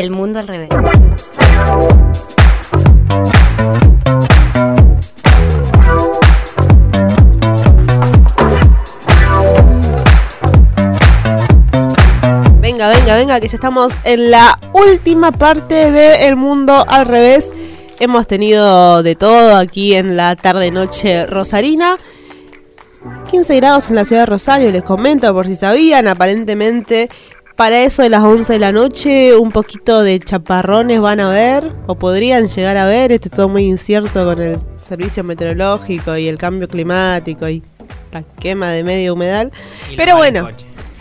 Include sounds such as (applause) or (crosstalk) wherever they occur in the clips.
El mundo al revés. Venga, venga, venga, que ya estamos en la última parte de El Mundo al Revés. Hemos tenido de todo aquí en la tarde-noche rosarina. 15 grados en la ciudad de Rosario, les comento por si sabían, aparentemente para eso de las 11 de la noche un poquito de chaparrones van a ver o podrían llegar a ver, esto es todo muy incierto con el servicio meteorológico y el cambio climático y la quema de medio humedal. Y Pero bueno,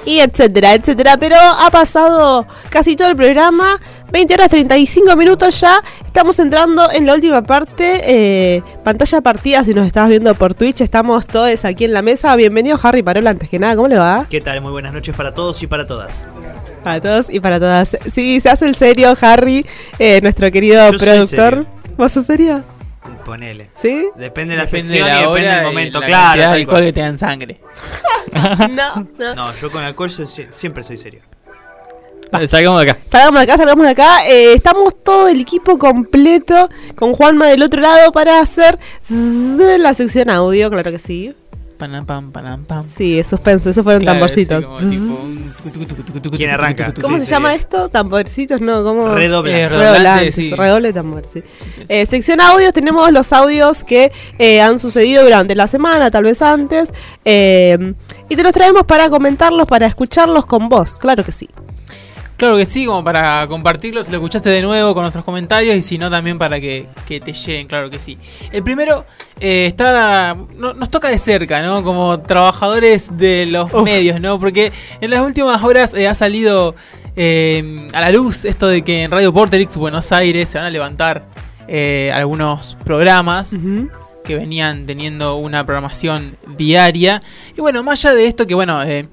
y etcétera, etcétera. Pero ha pasado casi todo el programa, 20 horas 35 minutos ya. Estamos entrando en la última parte, eh, pantalla partida. Si nos estabas viendo por Twitch, estamos todos aquí en la mesa. Bienvenido, Harry Parola. Antes que nada, ¿cómo le va? ¿Qué tal? Muy buenas noches para todos y para todas. Para todos y para todas. Sí, se hace el serio, Harry, eh, nuestro querido Yo productor. ¿Vos sos serio? Ponele. ¿Sí? Depende de la Depende sección de la y depende del y momento, la claro. tal alcohol cual. que te dan sangre. (laughs) no, no. No, yo con alcohol soy siempre soy serio. Salgamos de acá. Salgamos de acá, salgamos de acá. Eh, estamos todo el equipo completo con Juanma del otro lado para hacer la sección audio, claro que sí. Panam, pam, panam, pam. Sí, es suspenso, esos fueron Claro, tamborcitos. sí, como un (laughs) ¿Quién arranca? ¿Cómo Sí, se sí. llama esto? Tamborcitos, ¿no? ¿Cómo? Redobla. Eh, Redoblantes, Redoblante, sí. redoble tambor, sí. Eh, sección audios, tenemos los audios que eh, han sucedido durante la semana, tal vez antes. eh, y te los traemos para comentarlos, para escucharlos con vos, claro que sí. Claro que sí, como para compartirlo, si lo escuchaste de nuevo con nuestros comentarios y si no también para que, que te lleguen, claro que sí. El primero eh, está, no- nos toca de cerca, ¿no? Como trabajadores de los Uf. medios, ¿no? Porque en las últimas horas eh, ha salido eh, a la luz esto de que en Radio Porterix Buenos Aires se van a levantar eh, algunos programas que venían teniendo una programación diaria. Y bueno, más allá de esto que bueno, eh,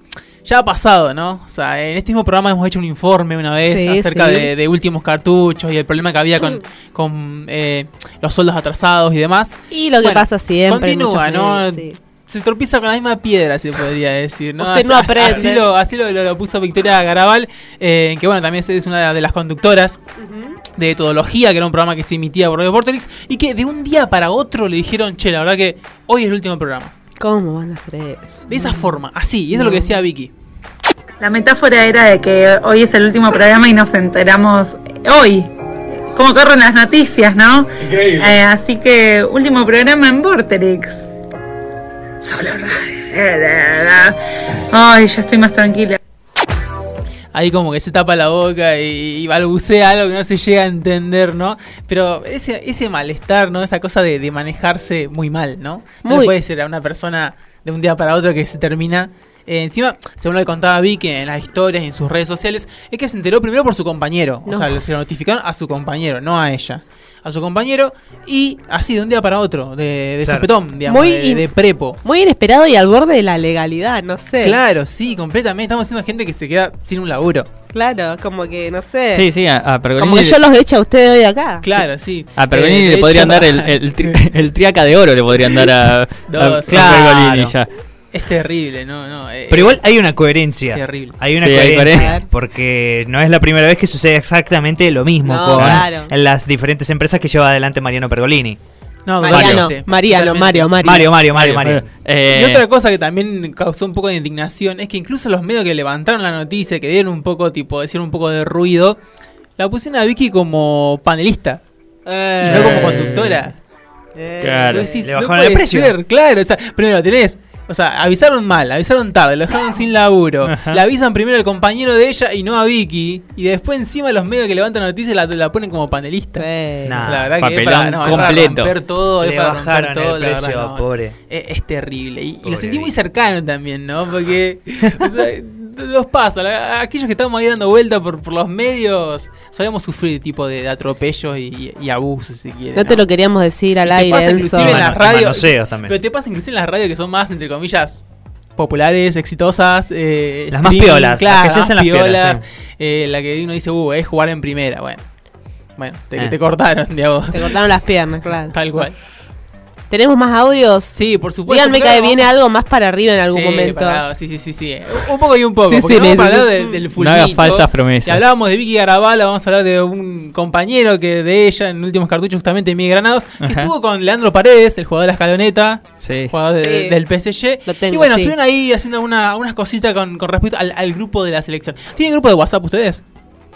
ya ha pasado, ¿no? O sea, en este mismo programa hemos hecho un informe una vez Sí, acerca sí. De, de últimos cartuchos y el problema que había con, con eh, los sueldos atrasados y demás. Y lo que Bueno, pasa siempre. Continúa, ¿no? sí. Se tropieza con la misma piedra, se podría decir, ¿no? Usted no Así- aprende. Así lo, así lo, lo- lo puso Victoria Garabal, eh, que bueno, también es- una de las conductoras de Etodología, que era un programa que se emitía por Radio Porterix, y que de un día para otro le dijeron, che, la verdad que hoy es el último programa. ¿Cómo van a hacer eso? De esa forma, así, y eso es lo que decía Vicky. La metáfora era de que hoy es el último programa y nos enteramos hoy. Cómo corren las noticias, ¿no? Eh, así que último programa en Vorterix. Solo. Ay, ya estoy más tranquila. Ahí como que se tapa la boca y, y balbucea algo que no se llega a entender, ¿no? Pero ese, ese malestar, ¿no? Esa cosa de, de manejarse muy mal, ¿no? No Muy. puede ser a una persona de un día para otro que se termina... eh, encima, según lo que contaba Vicky en las historias y en sus redes sociales, es que se enteró primero por su compañero. No. O sea, se lo notificaron a su compañero, no a ella. A su compañero y así de un día para otro, de, de Claro. sopetón, digamos, Muy de, in- de prepo. Muy inesperado y al borde de la legalidad, no sé. Claro, sí, completamente. Estamos haciendo gente que se queda sin un laburo. Claro, como que, no sé. Sí, sí, a, a Pergolini. Como que yo los echo a ustedes hoy acá. Claro, sí. A Pergolini Eh, de le podrían hecho, dar el, el, tri- (laughs) el triaca de oro, le podrían dar a, a- Dos, a claro. Pergolini ya. Es terrible, no, no. eh, Pero igual hay una coherencia. Terrible. Hay una Sí, hay coherencia. coherencia. Porque no es la primera vez que sucede exactamente lo mismo No, con claro. las diferentes empresas que lleva adelante Mariano Pergolini. No, Mariano, Mariano, totalmente. Mario, Mario. Mario, Mario, Mario, Mario. Eh, Y otra cosa que también causó un poco de indignación es que incluso los medios que levantaron la noticia, que dieron un poco, tipo, decir un poco de ruido, la pusieron a Vicky como panelista Eh, y no como conductora. eh. Claro. Decís, Le no bajaron puede el precio. ser, claro. O sea, primero tenés. O sea, avisaron mal, avisaron tarde, lo dejaron sin laburo. Ajá. Le avisan primero al compañero de ella y no a Vicky. Y después encima los medios que levantan noticias la, la ponen como panelista. Sí. Nah. O sea, la verdad que es para, no, es para romper todo, es Le para romper bajaron todo, el precio, verdad, no. pobre. Es, es terrible. Y, y lo sentí muy cercano también, ¿no? Porque (laughs) o sea, nos pasa. aquellos que estamos ahí dando vuelta por, por los medios, solemos sufrir tipo de, de atropellos y, y abusos, si quieres. No te lo queríamos decir al Y te aire, pasa Enzo. inclusive en las radios. Pero te pasa inclusive en las radios que son más, entre comillas, populares, exitosas. eh, Las más piolas, las claro, que se más hacen las piolas, eh, la que uno dice, uh, es jugar en primera. Bueno, bueno te, Eh. te cortaron, digamos. Te cortaron las piernas, claro. Tal cual. ¿Tenemos más audios? Sí, por supuesto. Díganme que viene algo más para arriba en algún Sí, momento. sí, sí, sí, sí. Un poco y un poco. Sí, porque sí, no vamos a hablar sí. de- del No fulbito. hagas falsas promesas. Y hablábamos de Vicky Garabala, vamos a hablar de un compañero que de ella en últimos cartuchos, justamente Miguel Granados, que Ajá. estuvo con Leandro Paredes, el jugador de la escaloneta, Sí. jugador de- Sí. del PSG. Lo tengo, y bueno, sí. estuvieron ahí haciendo una- unas cositas con, con respecto al, al grupo de la selección. ¿Tienen grupo de WhatsApp ustedes?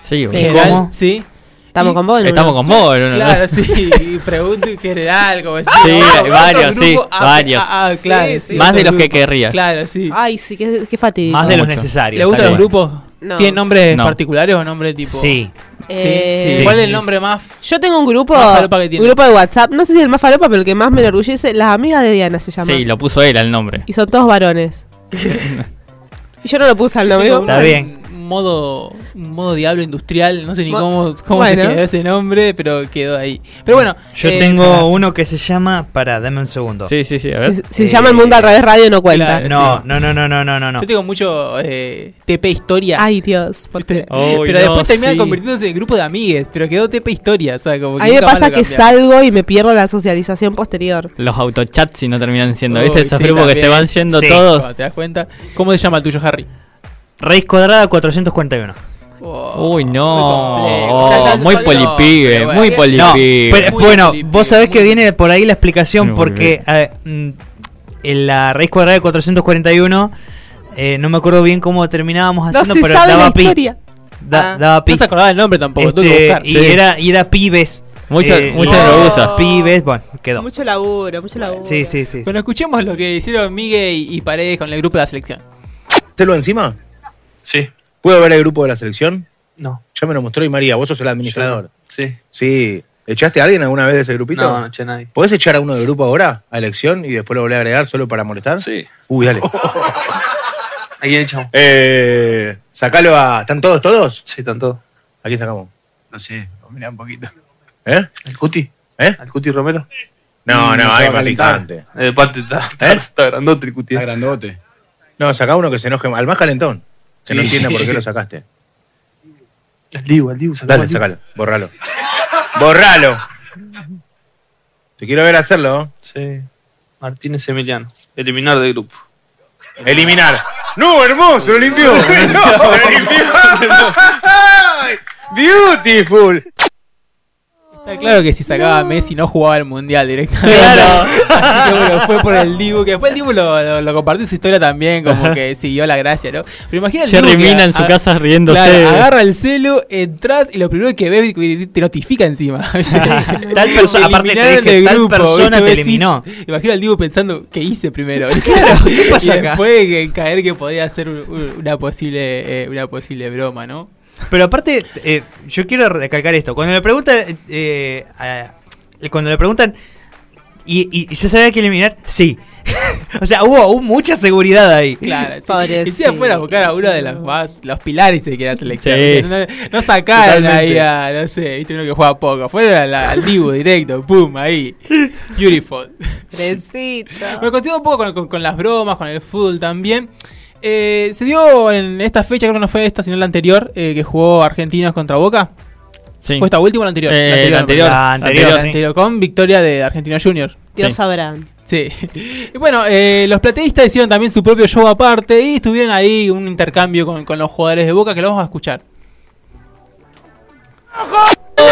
Sí, ¿Cómo? Sí. Estamos Y- con vos, ¿no? Estamos con vos, ¿no? Claro, sí, (laughs) y pregunto en general, como decía, Sí, varios, sí, grupo, ah, varios. ah, ah, claro, Sí, sí, sí. Más de los que querría. Claro, sí. Ay, sí, qué, qué fatídico. Más de los necesarios. ¿Le gustan los grupos? No. ¿Tienen nombres No. particulares o nombres tipo? Sí. Eh, Sí. ¿Cuál es el nombre más? Yo tengo un grupo, un grupo de WhatsApp, no sé si el más falopa, pero el que más me enorgullece, las amigas de Diana se llama. Sí, lo puso él al nombre. Y son todos varones. (laughs) y yo no lo puse al nombre. Está bien. Modo, un modo diablo industrial, no sé ni Mo- cómo, cómo bueno. se quedó ese nombre, pero quedó ahí. Pero bueno, Yo eh, tengo uno que se llama. Para, dame un segundo. Sí, sí, sí, a ver. Si, si Eh, se llama El Mundo al Revés Radio no cuenta. claro. No, Sí. no, no, no, no, no, no, no. Yo tengo mucho eh, TP Historia. Ay, Dios. pero no, después termina sí. convirtiéndose en grupo de amigues, pero quedó TP Historia, o sea, como que A mí me pasa que salgo y me pierdo la socialización posterior. Los autochats si no terminan siendo, ¿viste? Esos sí, grupos que se van siendo Sí. todos. Te das cuenta. ¿Cómo se llama el tuyo, Harry? Raíz cuadrada 441. Oh, Uy, no. muy. Oh, muy polipibe, bueno. muy No, polipibe. pero, Muy bueno, vos sabés que viene por ahí la explicación porque mm, en la raíz cuadrada de 441 eh, no me acuerdo bien cómo terminábamos No haciendo, se pero sabe la daba pi. historia. Da- Ah, daba pi. No se acordaba el nombre tampoco, tuve que Este, buscar. y, Sí. era, y era pibes. Mucho, Eh, mucho no. lo. Pibes, bueno, quedó. Mucho laburo, mucho laburo. Sí, sí, sí. Bueno, escuchemos lo que hicieron Miguel y, Paredes con el grupo de la selección. ¿Telo encima? Sí. ¿Puedo ver el grupo de la selección? No. Ya me lo mostró y María, vos sos el administrador. Sí. Sí. ¿Echaste a alguien alguna vez de ese grupito? No, no eché a nadie. ¿Podés echar a uno del grupo ahora, a elección, y después lo volver a agregar solo para molestar? Sí. Uy, dale. ¿A quién echamos? eh, sacalo a. ¿Están todos, todos? Sí, están todos. ¿A quién sacamos? No sé, mirá un poquito. ¿Eh? ¿Al Cuti? ¿Eh? ¿Al Cuti Romero? No, Mm, no, no hay más picante. Eh, de parte está, está, ¿Eh? está grandote el Cuti. Está grandote. No, saca uno que se enoje. Al más calentón. Que no Sí. entienda por qué lo sacaste. Al Dibu, al Dibu, sacalo Dale, sacalo. Borralo. ¡Borralo! Te quiero ver hacerlo. Sí. Martínez Emiliano. Eliminar del grupo. Eliminar. ¡No, hermoso! ¡Lo limpió! (laughs) ¡No, lo limpió! (laughs) ¡Beautiful! Está claro que si sacaba a Messi no jugaba el mundial directamente. Claro. (laughs) Así que bueno, fue por el Dibu, que después el Dibu lo, lo, lo compartió en su historia también, como que siguió la gracia, ¿no? Pero imagina el Jerry que Mina en su casa riéndose. Claro, agarra el celu, entras y lo primero que ves te notifica encima. (laughs) Tal perso- aparte te dije, tal persona te eliminó. Imagina al Dibu pensando qué hice primero. (laughs) Claro, ¿qué pasó y acá? después que caer que podía ser un- un- una posible, eh, una posible broma, ¿no? Pero aparte, eh, yo quiero recalcar esto. Cuando le preguntan, eh, a- cuando le preguntan, ¿y, y ya sabía que eliminar? Sí. (laughs) o sea, hubo, hubo mucha seguridad ahí. Claro, sí. Y si fuera a buscar a uno de los más, los pilares de que era la selección. No, no sacaron Totalmente. ahí a, no sé, viste uno que juega poco. Fuera la- al Dibu directo, pum, ahí. Beautiful. Bueno, continuando un poco con, con- con las bromas, con el fútbol también. Eh, se dio en esta fecha, creo que no fue esta, sino la anterior, eh, que jugó Argentinos contra Boca. Sí. ¿Fue esta última o la anterior? Eh, la anterior. La anterior, La sí. anterior, con victoria de Argentinos Junior. Dios Sí. sabrán. Sí. Y bueno, eh, los plateístas hicieron también su propio show aparte y estuvieron ahí un intercambio con, con los jugadores de Boca que lo vamos a escuchar.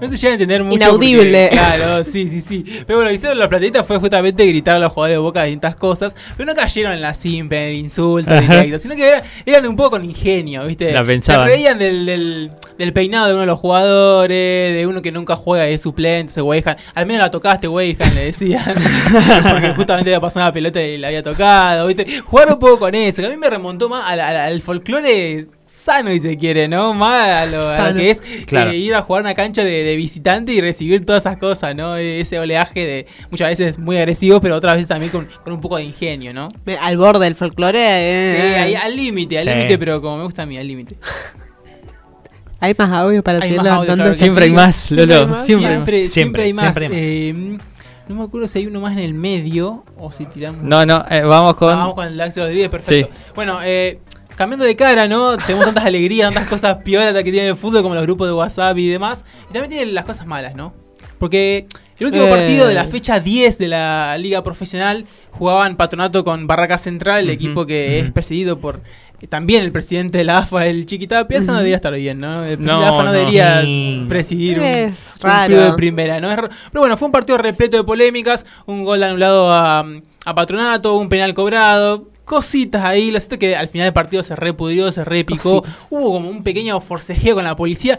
No se llega a entender mucho. Inaudible. porque, claro, sí, sí, sí. Pero bueno, lo que hicieron los plateístas fue justamente gritar a los jugadores de Boca distintas cosas. Pero no cayeron en la simple, en el insulto directo, sino que eran, eran un poco con ingenio, ¿viste? La pensaban. Se reían del, del, del peinado de uno de los jugadores, de uno que nunca juega y es suplente, ese Weihan. Al menos la tocaste, Weihan, le decían. (laughs) Porque justamente había pasado una pelota y la había tocado, ¿viste? Jugar un poco con eso, que a mí me remontó más al, al- al folclore sano y se quiere, ¿no? Más a lo, lo Sano. que es Claro. eh, ir a jugar una cancha de, de visitante y recibir todas esas cosas, ¿no? Ese oleaje de muchas veces muy agresivo, pero otras veces también con, con un poco de ingenio, ¿no? Al borde del folclore. Sí, eh, ahí al límite, al Sí. límite, pero como me gusta a mí, al límite. (laughs) Hay más audio para Hay seguir más audio, levantando claro Siempre hay más, Lolo. Siempre. hay más. Siempre, siempre, Siempre, hay más. siempre hay más. Eh, no me acuerdo si hay uno más en el medio o si tiramos. No, no, eh, vamos con. Ah, Vamos con el Axel Rodríguez, perfecto. Bueno, eh, cambiando de cara, ¿no? Tenemos tantas alegrías, tantas cosas piolas que tiene el fútbol, como los grupos de WhatsApp y demás. Y también tiene las cosas malas, ¿no? Porque el último Eh. partido de la fecha 10 de la Liga Profesional jugaban Patronato con Barraca Central, el equipo que es presidido por. eh, También el presidente de la AFA, el Chiquitapia, eso no debería estar bien, ¿no? El presidente de la No, AFA no, no. debería Sí. presidir un, Es un raro. club de primera, ¿no? Es raro. Pero bueno, fue un partido repleto de polémicas, un gol anulado a, a Patronato, un penal cobrado, cositas ahí, lo cierto que al final del partido se repudrió, se repicó, Cositas. hubo como un pequeño forcejeo con la policía.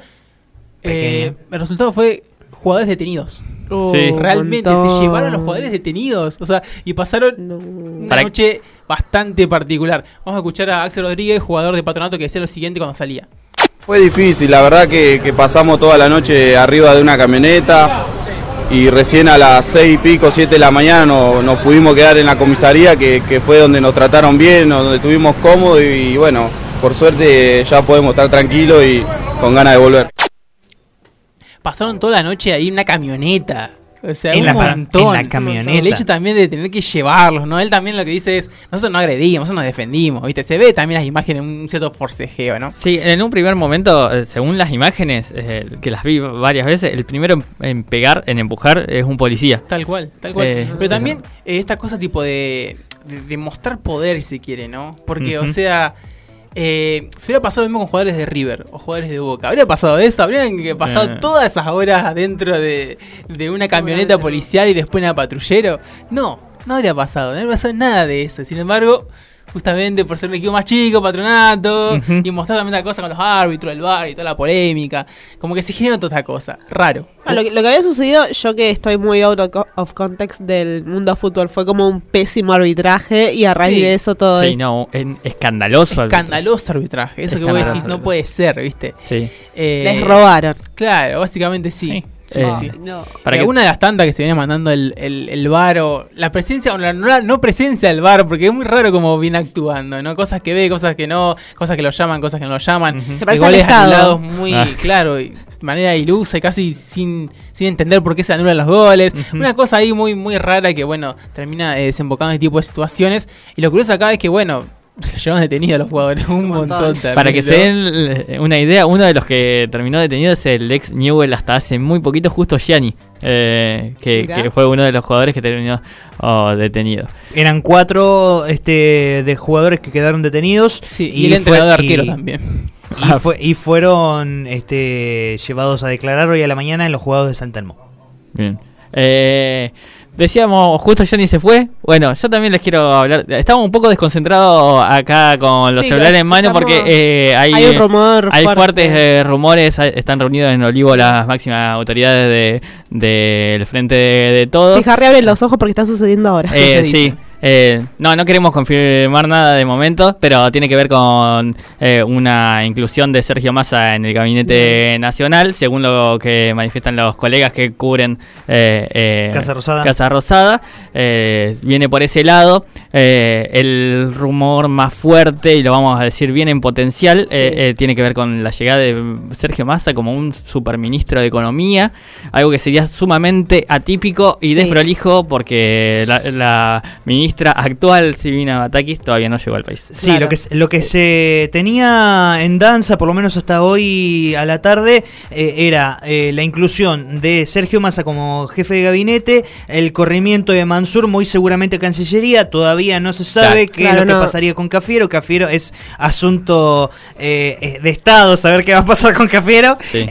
Eh, el resultado fue jugadores detenidos. Oh, Sí. Realmente montón. se llevaron los jugadores detenidos, o sea, y pasaron No. una Para- noche bastante particular. Vamos a escuchar a Axel Rodríguez, jugador de Patronato, que decía lo siguiente cuando salía. Fue difícil, la verdad que, que pasamos toda la noche arriba de una camioneta y recién a las seis y pico, siete de la mañana no- nos pudimos quedar en la comisaría que, que fue donde nos trataron bien, donde estuvimos cómodos y, bueno, por suerte ya podemos estar tranquilos y con ganas de volver. pasaron toda la noche ahí en una camioneta. O sea, En un la montón. en la camioneta. El hecho también de tener que llevarlos, ¿no? Él también lo que dice es, nosotros no agredimos, nosotros nos defendimos, ¿viste? Se ve también las imágenes, un cierto forcejeo, ¿no? Sí, en un primer momento, eh, según las imágenes, eh, que las vi varias veces, el primero en, en pegar, en empujar, es un policía. Tal cual, tal cual. Eh, Pero también eh, esta cosa tipo de, de, de mostrar poder, si quiere, ¿no? Porque, o sea, eh, si hubiera pasado lo mismo con jugadores de River o jugadores de Boca, ¿habría pasado eso? ¿Habrían pasado Eh. todas esas horas adentro de, de una camioneta policial y después una patrullero? No, no habría pasado, no habría pasado nada de eso. Sin embargo, justamente por ser un equipo más chico, patronato, y mostrar también la cosa con los árbitros, el bar y toda la polémica, como que se generó toda esta cosa. Raro. Ah, lo, que, lo que había sucedido, yo que estoy muy out of co- of context del mundo fútbol, fue como un pésimo arbitraje y a raíz Sí. de eso todo Sí, es- no, en- escandaloso. Escandaloso arbitraje. Eso que vos decís no puede ser, ¿viste? Sí. Eh, les robaron. Claro, básicamente sí. Sí. Sí, Eh, sí. No. Para que- Una de las tantas que se viene mandando el, el, el VAR o la presencia o la no, la no presencia del VAR, porque es muy raro como viene actuando, ¿no? Cosas que ve, cosas que no, cosas que lo llaman, cosas que no lo llaman. Ujú. Se Eh, parece anulados muy, Ah. claro, y de manera ilusa y casi sin, sin entender por qué se anulan los goles. Una cosa ahí muy, muy rara que, bueno, termina eh, desembocando en este tipo de situaciones. Y lo curioso acá es que, bueno, (laughs) se llevaron detenidos los jugadores un un montón. montón. Para que se den eh, una idea, uno de los que terminó detenido es el ex Newell hasta hace muy poquito, justo Gianni, eh, que, fue uno de los jugadores que terminó oh, detenido. Eran cuatro este, de jugadores que quedaron detenidos. Sí, y, el entrenador de fue- arqueros y- también. Y, fue- y fueron este, llevados a declarar hoy a la mañana en los jugados de San Telmo. Bien. Eh, decíamos, justo Johnny se fue. Bueno, yo también les quiero hablar. Estamos un poco desconcentrados acá con los Sí, celulares en mano porque eh, hay, Hay un rumor hay fuerte. fuertes eh, rumores. están reunidos en Olivo las máximas autoridades de- del Frente de, de Todos. Fija, reabre los ojos porque está sucediendo ahora. Eh, sí. Eh, no, no queremos confirmar nada de momento, pero tiene que ver con eh, una inclusión de Sergio Massa en el gabinete nacional, según lo que manifiestan los colegas que cubren eh, eh, Casa Rosada. Casa Rosada. Eh, viene por ese lado. El rumor más fuerte, y lo vamos a decir bien en potencial, Sí. tiene que ver con la llegada de Sergio Massa como un superministro de Economía, algo que sería sumamente atípico y Sí. desprolijo porque la, la ministra actual, Silvina Batakis, todavía no llegó al país. Sí, Claro. lo que, se- lo que se tenía en danza, por lo menos hasta hoy a la tarde, eh, era eh, la inclusión de Sergio Massa como jefe de gabinete, el corrimiento de Mansur, muy seguramente a Cancillería, todavía no se sabe Claro. qué Claro, es lo que pasaría con Cafiero, Cafiero es asunto eh, eh, de Estado, saber qué va a pasar con Cafiero. Sí.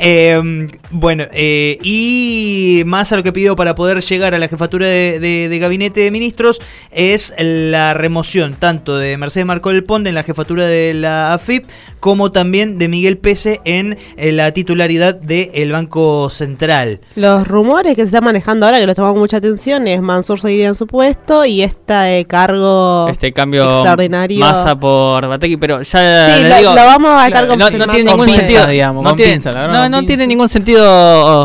Bueno, eh, y más a lo que pidió para poder llegar a la jefatura de, de- de gabinete de ministros es la remoción tanto de Mercedes Marcó del Ponte en la jefatura de la AFIP como también de Miguel Pese en, eh, la titularidad del Banco Central. Los rumores que se están manejando ahora, que los tomamos mucha atención, es Mansur seguiría en su puesto y este cargo Este cambio extraordinario. masa por Bateki, pero ya Sí, le lo- digo, lo vamos a estar no, no confirmando. tiene Con ningún pinzas, sentido, digamos, no con tiene, pinzas, la verdad, no, con no pinzas. tiene ningún sentido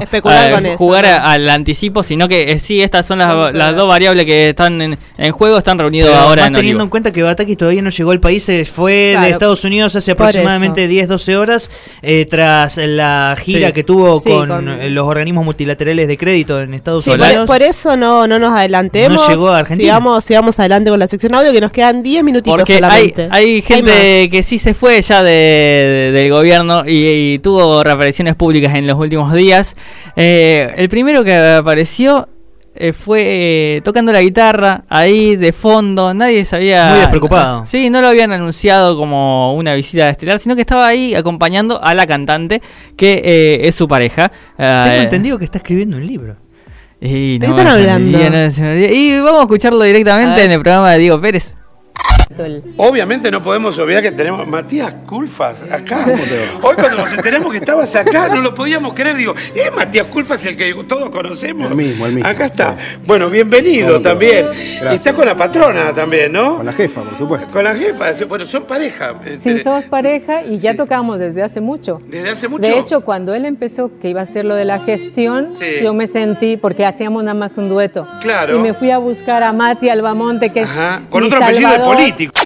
Especular eh, con eso, jugar ¿no? al anticipo, sino que eh, sí, estas son las, dos variables que están en, en juego, están reunidos Pero ahora más en teniendo Olivo. en cuenta que Batakis todavía no llegó al país, se fue Claro, de Estados Unidos hace aproximadamente 10-12 horas, eh, tras la gira Sí. que tuvo Sí, con, con- eh, los organismos multilaterales de crédito en Estados Sí, Unidos. por eso no, no nos adelantemos. No llegó a Argentina. Sigamos, sigamos adelante con la sección audio, que nos quedan 10 minutitos Porque hay, solamente. hay gente que sí se fue ya de, de- del gobierno y, y tuvo reapariciones públicas en los últimos días. Eh, el primero que apareció eh, fue eh, tocando la guitarra ahí de fondo, nadie sabía... Muy despreocupado. Sí, no lo habían anunciado como una visita estelar, sino que estaba ahí acompañando a la cantante que eh, es su pareja. Tengo Eh, entendido que está escribiendo un libro. y ¿De no qué están hablando? no. Y vamos a escucharlo directamente en el programa de Diego Pérez. Obviamente no podemos olvidar que tenemos Matías Culfas acá. Hoy cuando nos enteramos que estabas acá, no lo podíamos creer. Digo, ¿es Matías Culfas el que todos conocemos? El mismo, el mismo. Acá está. Bueno, bienvenido también. Gracias. Y está con la patrona también, ¿no? Con la jefa, por supuesto. Con la jefa. Bueno, son pareja. Sí, Este, somos pareja y ya tocamos desde hace mucho. Desde hace mucho. De hecho, cuando él empezó que iba a hacer lo de la gestión, Sí. yo me sentí, porque hacíamos nada más un dueto. Claro. Y me fui a buscar a Mati Albamonte, que Ajá. es Con mi otro apellido de salvador. Político.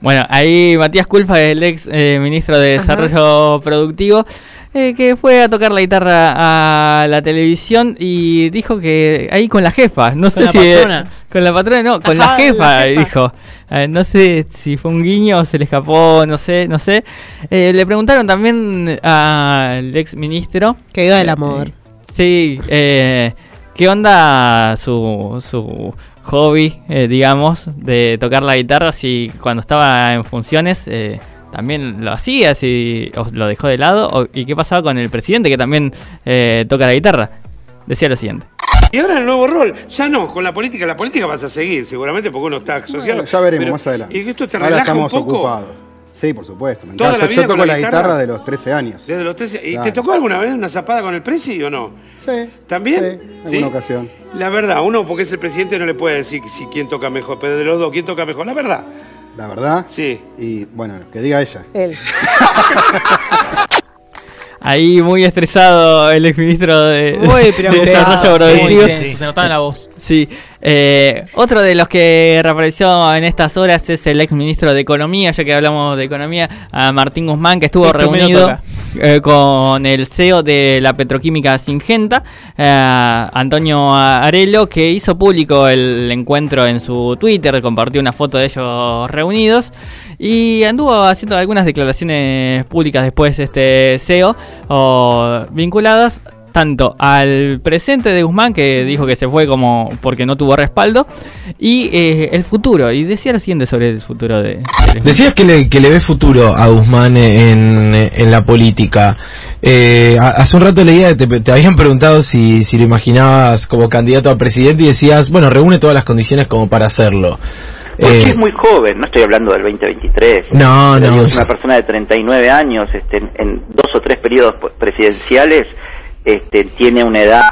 Bueno, ahí Matías Culfa, el ex eh, ministro de Desarrollo Productivo, eh, que fue a tocar la guitarra a la televisión y dijo que ahí con la jefa, no ¿Con sé la si eh, patrona? con la patrona no, con Ajá, la jefa, la jefa. dijo. Eh, no sé si fue un guiño o se le escapó, no sé, no sé. Eh, le preguntaron también al ex ministro Que viva el amor. Sí, eh, ¿qué onda su, su hobby, eh, digamos, de tocar la guitarra? Si cuando estaba en funciones eh, también lo hacía, si o lo dejó de lado, o- y qué pasaba con el presidente que también eh, toca la guitarra. Decía lo siguiente. Y ahora el nuevo rol, ya no, con la política, la política vas a seguir seguramente porque uno está asociado. Bueno, ya veremos Pero- más adelante. ¿Y que esto te Ahora relaja estamos un poco? ocupados. Sí, por supuesto. Me ¿Toda la vida Yo con toco la la guitarra? guitarra de los 13 años. Desde los 13 ¿Y Claro. te tocó alguna vez una zapada con el presi o no? Sí. ¿También? Sí, en alguna ocasión. La verdad, uno porque es el presidente no le puede decir si quién toca mejor, pero de los dos, ¿quién toca mejor? La verdad. La verdad. Sí. Y bueno, que diga ella. Él. (laughs) Ahí muy estresado el exministro de, Muy de. Desarrollo Muy Productivo. intenso, se notaba en la voz. Sí, eh, otro de los que reapareció en estas horas es el ex ministro de Economía, ya que hablamos de Economía, a Martín Guzmán, que estuvo Esto reunido eh, con el CEO de la petroquímica Singenta, eh, Antonio Arelo, que hizo público el encuentro en su Twitter, compartió una foto de ellos reunidos y anduvo haciendo algunas declaraciones públicas después este CEO o vinculadas tanto al presente de Guzmán, que dijo que se fue como porque no tuvo respaldo, y eh, el futuro. Y decía lo siguiente sobre el futuro de... de- Decías que le, que le ves futuro a Guzmán en, en la política. Eh, ha- hace un rato leía, te, te habían preguntado si, si lo imaginabas como candidato a presidente y decías, bueno, reúne todas las condiciones como para hacerlo. Porque Eh, es muy joven, no estoy hablando del 2023. No, no. Es una persona de 39 años, este, en, en dos o tres periodos presidenciales, este, tiene una edad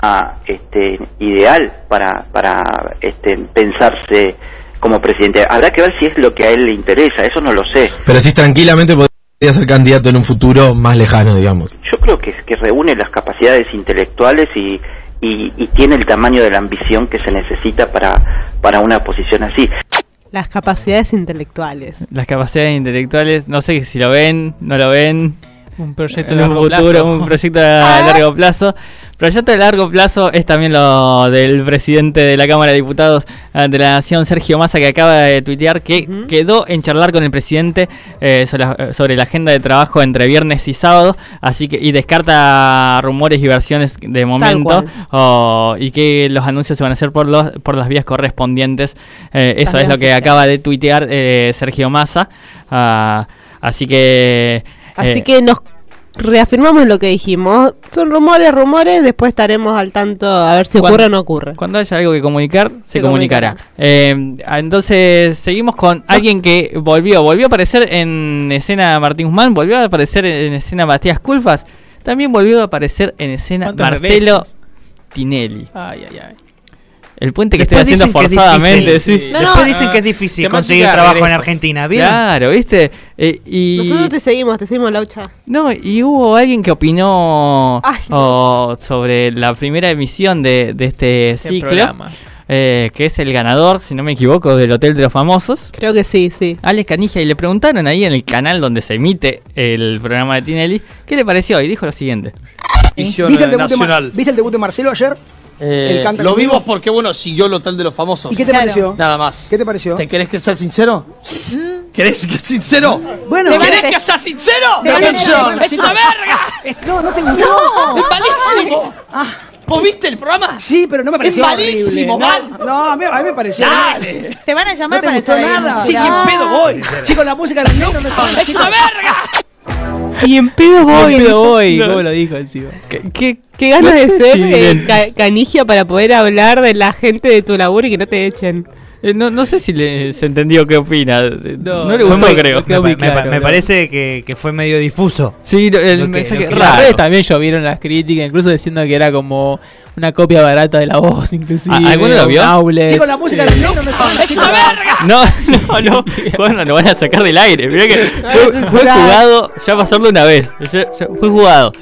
este, ideal para, para este, pensarse como presidente. Habrá que ver si es lo que a él le interesa, eso no lo sé. pero si tranquilamente podría ser candidato en un futuro más lejano, digamos. Yo creo que, que reúne las capacidades intelectuales y, y, y tiene el tamaño de la ambición que se necesita para, para una posición así. Las capacidades intelectuales. Las capacidades intelectuales, no sé si lo ven, no lo ven. Un proyecto en de un largo futuro, plazo. un proyecto a largo plazo. Proyecto de largo plazo es también lo del presidente de la Cámara de Diputados eh, de la Nación, Sergio Massa, que acaba de tuitear que quedó en charlar con el presidente eh, sobre, la, eh, sobre la agenda de trabajo entre viernes y sábado, así que y descarta rumores y versiones de momento y que los anuncios se van a hacer por los por las vías correspondientes. Eh, eso es lo que acaba de tuitear eh, Sergio Massa. Ah, así que Así eh, que nos reafirmamos lo que dijimos. Son rumores, rumores, después estaremos al tanto a ver si Cuando- ocurre o no ocurre. Cuando haya algo que comunicar, se, Se comunicará. Eh, entonces, seguimos con alguien que volvió. Volvió a aparecer en escena Martín Guzmán, volvió a aparecer en escena Matías Culfas, también volvió a aparecer en escena ¿Cuántas Marcelo veces? Tinelli. Ay, ay, ay. El puente que Después estoy haciendo es forzadamente, difícil. sí. No, Después dicen que es difícil conseguir trabajo en. Argentina, ¿vieron? Claro, ¿viste? Eh, y Nosotros te seguimos, te seguimos, Laucha. No, y hubo alguien que opinó Ay, o- sobre la primera emisión de, de este Este ciclo, eh, que es el ganador, si no me equivoco, del Hotel de los Famosos. Creo que sí, sí. Alex Canija, y le preguntaron ahí en el canal donde se emite el programa de Tinelli, ¿qué le pareció? Y dijo lo siguiente. ¿Viste el, debut de Mar- ¿Viste el debut de Marcelo ayer? Eh, lo conmigo. vimos porque, bueno, siguió el Hotel de los Famosos. ¿Y qué te pareció? Nada más. ¿Qué te pareció? ¿Te querés que sea sincero? ¿Querés que sea sincero? Bueno, ¿Querés que sea sincero? ¡Es una verga! No, no te gustó. ¡Es malísimo! ¿Vos viste el programa? Sí, pero no me Es pareció malísimo, horrible. mal. No, no, a mí, a mí me pareció. Dale. Te van a llamar No te para gustó nada. Sí, ni en pedo voy. Chicos, la música de los negros me ¡Es una verga! Y en pedo voy. En pedo voy, No. ¿cómo lo dijo encima? ¿Qué, qué- Qué ganas no de ser si eh, ca- canigia para poder hablar de la gente de tu laburo y que no te echen. Eh, no, no sé si le, se entendió qué opina. No, No, le gustó, muy- creo. me, claro, ¿no? parece que, que fue medio difuso. Sí, el que- mensaje que- raro. redes también llovieron las críticas, incluso diciendo que era como una copia barata de la voz, inclusive. ¿A- alguno lo vio? Chicos, la música los negros me ¡Es una verga! No, no, no. Bueno, lo van a sacar del aire. Mirá que Ay, (laughs) fue, jugado, ya pasarlo una vez. Ya- ya fue jugado.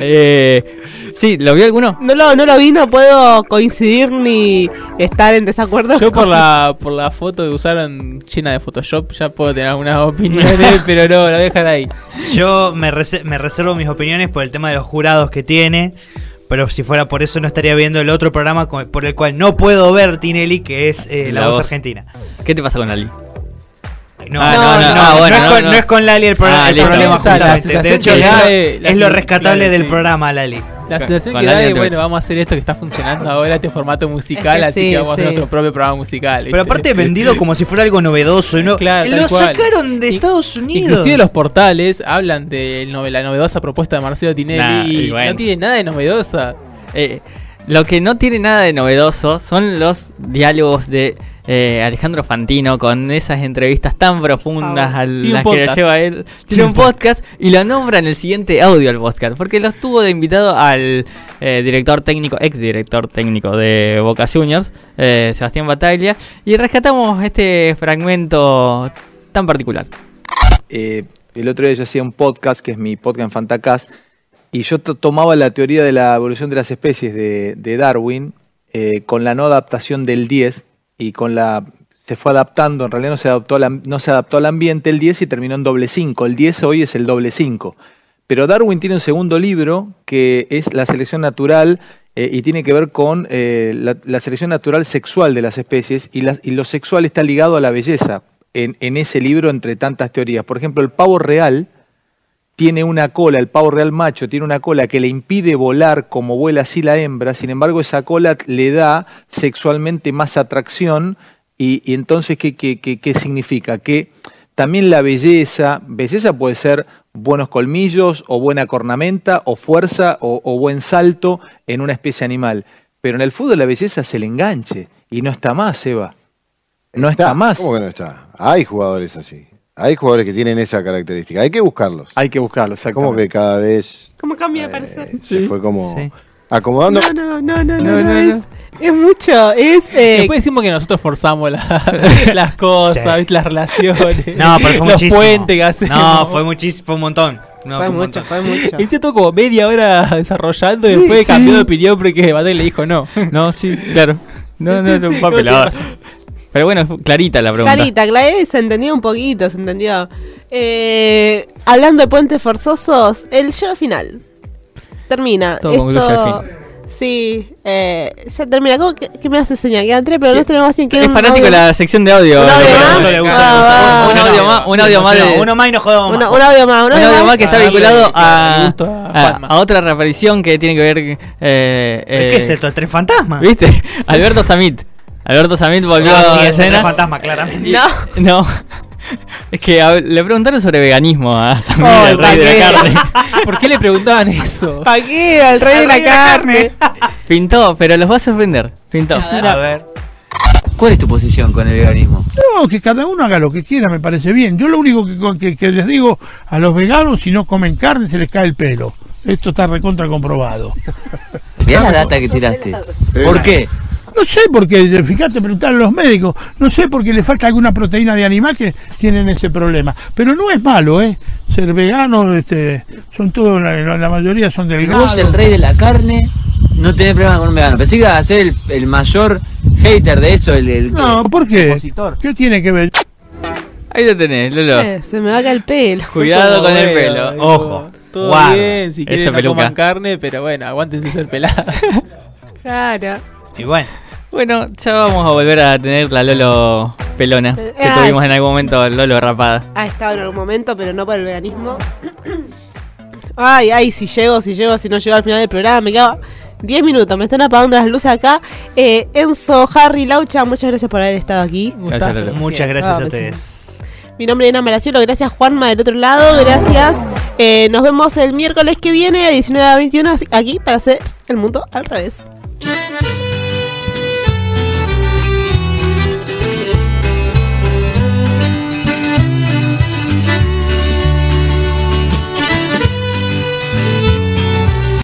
Eh, sí, ¿lo vio alguno? No lo, no lo vi, no puedo coincidir ni estar en desacuerdo. Yo por la, por la foto que usaron llena de Photoshop ya puedo tener algunas (laughs) opiniones, pero no, la voy a dejar ahí. Yo me, rese- me reservo mis opiniones por el tema de los jurados que tiene. Pero si fuera por eso no estaría viendo el otro programa por el cual no puedo ver Tinelli, que es eh, La, La Voz Voz. Argentina. ¿Qué te pasa con Ali? No, Ah, no, no, no, no. no, Ah, bueno, no es no, con, no. no es con Lali el, pro- Ah, el problema, O sea, la justamente. De sensación hecho, que es, da lo- de- la es lo rescatable del sí. programa, Lali. La sensación con que da de, bueno, vamos a hacer esto que está funcionando ahora, este formato musical, Es que así sí, que vamos a hacer nuestro propio programa musical. Pero aparte vendido como si fuera algo novedoso. no- Claro, lo sacaron de Estados Unidos. Inclusive los portales hablan de la novedosa propuesta de Marcelo Tinelli Nah, y y bueno. no tiene nada de novedosa. Eh, lo que no tiene nada de novedoso son los diálogos de eh, Alejandro Fantino con esas entrevistas tan profundas a las que lo lleva él. Tiene un podcast y lo nombra en el siguiente audio al podcast, porque lo tuvo de invitado al eh, director técnico, ex director técnico de Boca Juniors, eh, Sebastián Bataglia, y rescatamos este fragmento tan particular. Eh, el otro día yo hacía un podcast, que es mi podcast en Fantacast, y yo to- tomaba la teoría de la evolución de las especies de, Darwin eh, con la no adaptación del 10 y con la se fue adaptando, en realidad no se adaptó, no se adaptó al ambiente el 10 y terminó en doble 5. El 10 hoy es el doble 5. Pero Darwin tiene un segundo libro que es La selección natural eh, y tiene que ver con eh, la, selección natural sexual de las especies y, y lo sexual está ligado a la belleza en ese libro entre tantas teorías. Por ejemplo, el pavo real tiene una cola, el pavo real macho tiene una cola que le impide volar como vuela así la hembra, sin embargo esa cola le da sexualmente más atracción y, y entonces ¿qué, qué, qué- qué significa? Que también la belleza, belleza puede ser buenos colmillos o buena cornamenta o fuerza o, o buen salto en una especie animal, pero en el fútbol la belleza es el enganche y no está más, Eva. No está, más. ¿Cómo que no está? Hay jugadores así. Hay jugadores que tienen esa característica. Hay que buscarlos. Hay que buscarlos, Como que cada vez ¿Cómo cambia de parecer? se fue como acomodando. No, no, no, no, no, No, no, no, es, es mucho, es... eh, Después decimos que nosotros forzamos la- (laughs) las cosas, Sí. ¿viste? las relaciones, No, pero fue (laughs) los muchísimo. puentes que hacemos. No, fue muchísimo, fue un montón. No, Fue mucho, fue mucho. Él se estuvo como media hora desarrollando y Sí, después sí. cambió de opinión porque Batey le dijo no. No, sí, claro. No, Sí, no, sí, es un sí, Pero bueno, clarita la pregunta. Clarita, Clarita, se entendió un poquito, se entendió. Eh, hablando de puentes forzosos, el show final. Termina. Todo concluye al fin. Sí, eh, ya termina. ¿Cómo que, que me hace señal? Que entré, pero no tenemos quien quiera Es fanático de la sección de audio. ¿Un audio más? Ah, Un audio más, un audio más Uno más y nos jodamos un audio más, un Un audio más. más que está darle vinculado a, a otra reaparición que tiene que ver. Eh, ¿Pero eh, ¿Qué es esto? ¿El tren fantasma? ¿Viste? (laughs) Alberto Samit. Alberto Samit volvió Ah, a sí, tren escena. fantasma, claramente. No. No. (laughs) Es que a- le preguntaron sobre veganismo a Samir, Oh, el rey de la carne. (laughs) ¿Por qué le preguntaban eso? ¿Para qué? Al rey de la carne. Pintó, pero los va a sorprender. Pintó. A ver. ¿Cuál es tu posición con el veganismo? No, que cada uno haga lo que quiera, me parece bien. Yo lo único que, que- que les digo a los veganos, si no comen carne, se les cae el pelo. Esto está recontra comprobado. Mirá la data que tiraste. ¿Por qué? No sé por qué, fíjate, preguntar a los médicos. No sé por qué le falta alguna proteína de animal que tienen ese problema. Pero no es malo, ¿eh? Ser vegano, este, son todos, la, la mayoría son delgados. Vos, el rey de la carne, no tenés problema con un vegano. Pensé que ibas a ser el, el mayor hater de eso, el, el- No, ¿por qué? ¿Qué tiene que ver? Ahí lo tenés, Lolo. Eh, se me va a caer el pelo. Cuidado con el pelo. Ojo. Todo Guarda bien, si quieren esa no peluca. coman carne, pero bueno, aguántense ser pelada. (laughs) Claro. Y bueno. Bueno, ya vamos a volver a tener la Lolo pelona que Ah, tuvimos en algún momento, Lolo rapada. Ha estado en algún momento, pero no por el veganismo. Ay, ay, si llego, si llego, si no llego al final del programa, me quedo 10 minutos, me están apagando las luces acá. Eh, Enzo, Harry, Laucha, muchas gracias por haber estado aquí. Gracias. Muchas gracias Ah, a ustedes. Mi nombre es Ana Maraciolo, gracias Juanma del otro lado, gracias. Eh, nos vemos el miércoles que viene a 19 a 21 aquí para hacer el mundo al revés.